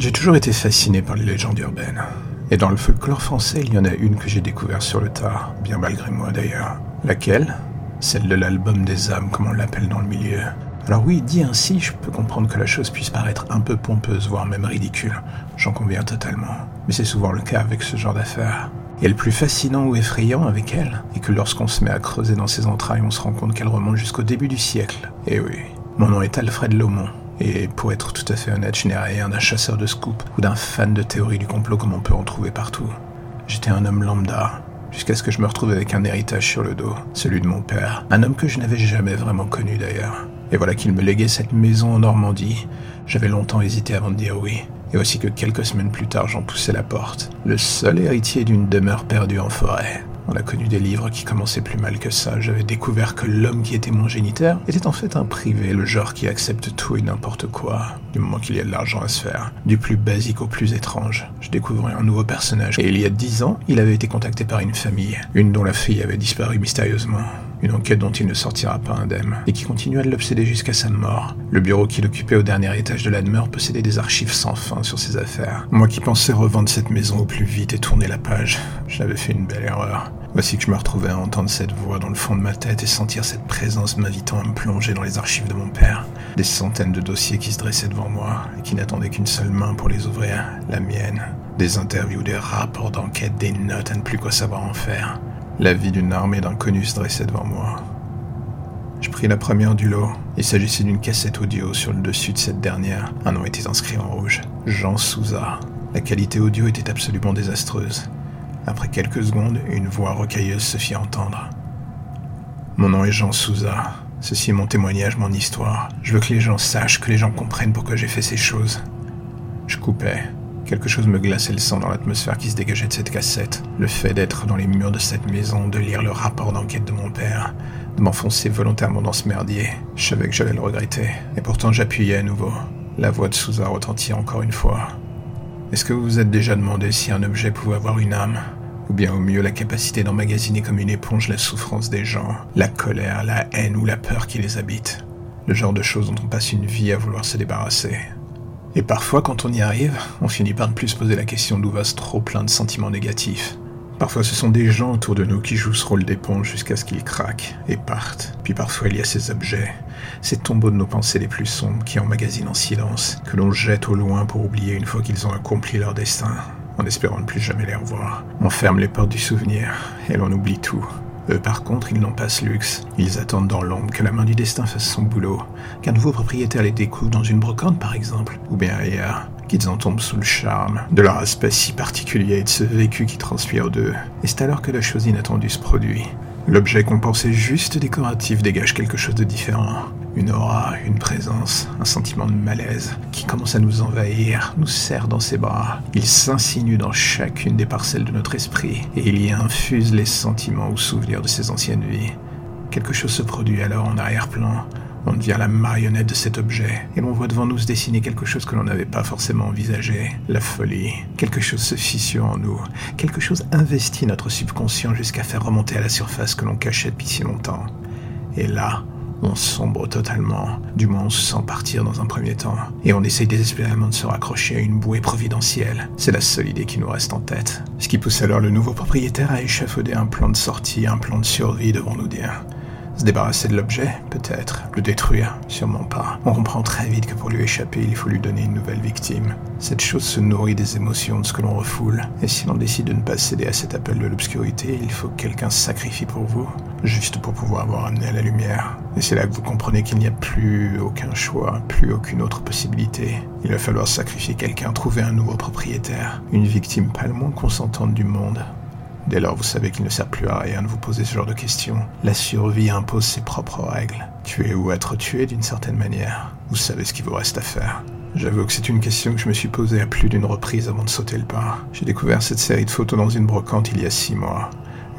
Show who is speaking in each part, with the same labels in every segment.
Speaker 1: J'ai toujours été fasciné par les légendes urbaines. Et dans le folklore français, il y en a une que j'ai découverte sur le tard, bien malgré moi d'ailleurs. Laquelle? Celle de l'album des âmes, comme on l'appelle dans le milieu. Alors oui, dit ainsi, je peux comprendre que la chose puisse paraître un peu pompeuse, voire même ridicule. J'en conviens totalement. Mais c'est souvent le cas avec ce genre d'affaires. Et le plus fascinant ou effrayant avec elle est que lorsqu'on se met à creuser dans ses entrailles, on se rend compte qu'elle remonte jusqu'au début du siècle. Et oui, mon nom est Alfred Laumont. Et pour être tout à fait honnête, je n'ai rien d'un chasseur de scoop ou d'un fan de théorie du complot comme on peut en trouver partout. J'étais un homme lambda, jusqu'à ce que je me retrouve avec un héritage sur le dos, celui de mon père, un homme que je n'avais jamais vraiment connu d'ailleurs. Et voilà qu'il me léguait cette maison en Normandie. J'avais longtemps hésité avant de dire oui. Et aussi que quelques semaines plus tard, j'en poussais la porte. Le seul héritier d'une demeure perdue en forêt. On a connu des livres qui commençaient plus mal que ça. J'avais découvert que l'homme qui était mon géniteur était en fait un privé, le genre qui accepte tout et n'importe quoi, du moment qu'il y a de l'argent à se faire. Du plus basique au plus étrange. Je découvrais un nouveau personnage. Et il y a dix ans, il avait été contacté par une famille, une dont la fille avait disparu mystérieusement. Une enquête dont il ne sortira pas indemne, et qui continua de l'obséder jusqu'à sa mort. Le bureau qu'il occupait au dernier étage de la demeure possédait des archives sans fin sur ses affaires. Moi qui pensais revendre cette maison au plus vite et tourner la page, j'avais fait une belle erreur. Voici que je me retrouvais à entendre cette voix dans le fond de ma tête et sentir cette présence m'invitant à me plonger dans les archives de mon père. Des centaines de dossiers qui se dressaient devant moi et qui n'attendaient qu'une seule main pour les ouvrir, la mienne. Des interviews, des rapports d'enquête, des notes à ne plus quoi savoir en faire. La vie d'une armée d'inconnus se dressait devant moi. Je pris la première du lot. Il s'agissait d'une cassette audio. Sur le dessus de cette dernière, un nom était inscrit en rouge. Jean Souza. La qualité audio était absolument désastreuse. Après quelques secondes, une voix rocailleuse se fit entendre. Mon nom est Jean Souza. Ceci est mon témoignage, mon histoire. Je veux que les gens sachent, que les gens comprennent pourquoi j'ai fait ces choses. Je coupais. Quelque chose me glaçait le sang dans l'atmosphère qui se dégageait de cette cassette. Le fait d'être dans les murs de cette maison, de lire le rapport d'enquête de mon père, de m'enfoncer volontairement dans ce merdier. Je savais que j'allais le regretter. Et pourtant j'appuyais à nouveau. La voix de Souza retentit encore une fois. Est-ce que vous vous êtes déjà demandé si un objet pouvait avoir une âme? Ou bien au mieux la capacité d'emmagasiner comme une éponge la souffrance des gens, la colère, la haine ou la peur qui les habite Le genre de choses dont on passe une vie à vouloir se débarrasser. Et parfois, quand on y arrive, on finit par ne plus se poser la question d'où va ce trop plein de sentiments négatifs. Parfois, ce sont des gens autour de nous qui jouent ce rôle d'éponge jusqu'à ce qu'ils craquent et partent. Puis parfois, il y a ces objets, ces tombeaux de nos pensées les plus sombres qui emmagasinent en silence, que l'on jette au loin pour oublier une fois qu'ils ont accompli leur destin, en espérant ne plus jamais les revoir. On ferme les portes du souvenir et l'on oublie tout. Eux, par contre, ils n'ont pas luxe. Ils attendent dans l'ombre que la main du destin fasse son boulot, qu'un nouveau propriétaire les découvre dans une brocante, par exemple, ou bien ailleurs, qu'ils en tombent sous le charme de leur aspect si particulier et de ce vécu qui transpire d'eux. Et c'est alors que la chose inattendue se produit. L'objet qu'on pensait juste décoratif dégage quelque chose de différent. Une aura, une présence, un sentiment de malaise qui commence à nous envahir, nous serre dans ses bras. Il s'insinue dans chacune des parcelles de notre esprit et il y infuse les sentiments ou souvenirs de ses anciennes vies. Quelque chose se produit alors en arrière-plan. On devient la marionnette de cet objet et l'on voit devant nous se dessiner quelque chose que l'on n'avait pas forcément envisagé. La folie. Quelque chose se fissure en nous. Quelque chose investit notre subconscient jusqu'à faire remonter à la surface que l'on cachait depuis si longtemps. Et là, on sombre totalement, du moins on se sent partir dans un premier temps, et on essaye désespérément de se raccrocher à une bouée providentielle. C'est la seule idée qui nous reste en tête. Ce qui pousse alors le nouveau propriétaire à échafauder un plan de sortie, un plan de survie, devons nous dire. Se débarrasser de l'objet, peut-être. Le détruire, sûrement pas. On comprend très vite que pour lui échapper, il faut lui donner une nouvelle victime. Cette chose se nourrit des émotions de ce que l'on refoule. Et si l'on décide de ne pas céder à cet appel de l'obscurité, il faut que quelqu'un se sacrifie pour vous, juste pour pouvoir vous ramener à la lumière. Et c'est là que vous comprenez qu'il n'y a plus aucun choix, plus aucune autre possibilité. Il va falloir sacrifier quelqu'un, trouver un nouveau propriétaire, une victime pas le moins consentante du monde. Dès lors, vous savez qu'il ne sert plus à rien de vous poser ce genre de questions. La survie impose ses propres règles. Tuer ou être tué d'une certaine manière. Vous savez ce qu'il vous reste à faire. J'avoue que c'est une question que je me suis posée à plus d'une reprise avant de sauter le pas. J'ai découvert cette série de photos dans une brocante il y a six mois.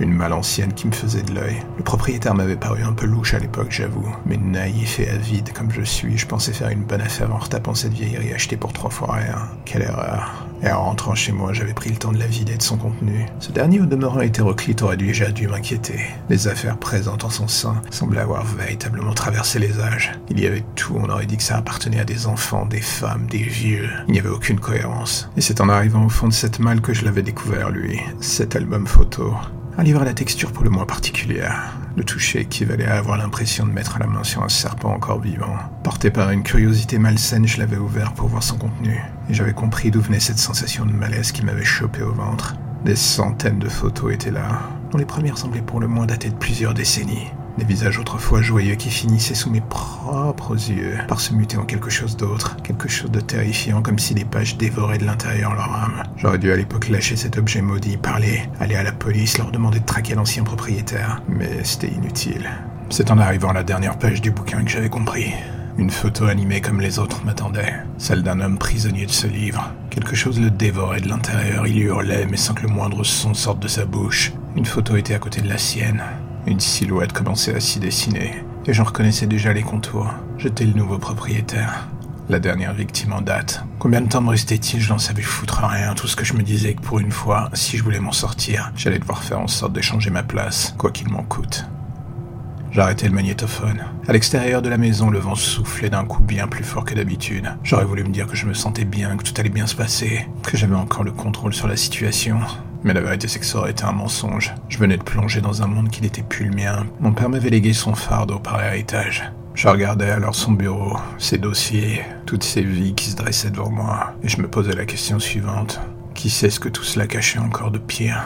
Speaker 1: Une malle ancienne qui me faisait de l'œil. Le propriétaire m'avait paru un peu louche à l'époque, j'avoue. Mais naïf et avide comme je suis, je pensais faire une bonne affaire en retapant cette vieillerie achetée pour trois fois rien. Quelle erreur. Et en rentrant chez moi, j'avais pris le temps de la vider de son contenu. Ce dernier, au demeurant hétéroclite, aurait déjà dû m'inquiéter. Les affaires présentes en son sein semblaient avoir véritablement traversé les âges. Il y avait tout, on aurait dit que ça appartenait à des enfants, des femmes, des vieux. Il n'y avait aucune cohérence. Et c'est en arrivant au fond de cette malle que je l'avais découvert, lui. Cet album photo. Un livre à la texture pour le moins particulière. Le toucher équivalait à avoir l'impression de mettre la main sur un serpent encore vivant. Porté par une curiosité malsaine, je l'avais ouvert pour voir son contenu. Et j'avais compris d'où venait cette sensation de malaise qui m'avait chopé au ventre. Des centaines de photos étaient là, dont les premières semblaient pour le moins dater de plusieurs décennies. Des visages autrefois joyeux qui finissaient sous mes propres yeux par se muter en quelque chose d'autre, quelque chose de terrifiant comme si les pages dévoraient de l'intérieur leur âme. J'aurais dû à l'époque lâcher cet objet maudit, parler, aller à la police, leur demander de traquer l'ancien propriétaire, mais c'était inutile. C'est en arrivant à la dernière page du bouquin que j'avais compris. Une photo animée comme les autres m'attendait, celle d'un homme prisonnier de ce livre. Quelque chose le dévorait de l'intérieur, il hurlait mais sans que le moindre son sorte de sa bouche. Une photo était à côté de la sienne, une silhouette commençait à s'y dessiner, et j'en reconnaissais déjà les contours. J'étais le nouveau propriétaire. La dernière victime en date. Combien de temps me restait-il? Je n'en savais foutre rien. Tout ce que je me disais que pour une fois, si je voulais m'en sortir, j'allais devoir faire en sorte d'échanger ma place, quoi qu'il m'en coûte. J'arrêtai le magnétophone. À l'extérieur de la maison, le vent soufflait d'un coup bien plus fort que d'habitude. J'aurais voulu me dire que je me sentais bien, que tout allait bien se passer, que j'avais encore le contrôle sur la situation. Mais la vérité, c'est que ça aurait été un mensonge. Je venais de plonger dans un monde qui n'était plus le mien. Mon père m'avait légué son fardeau par héritage. Je regardais alors son bureau, ses dossiers, toutes ces vies qui se dressaient devant moi, et je me posais la question suivante. Qui sait ce que tout cela cachait encore de pire?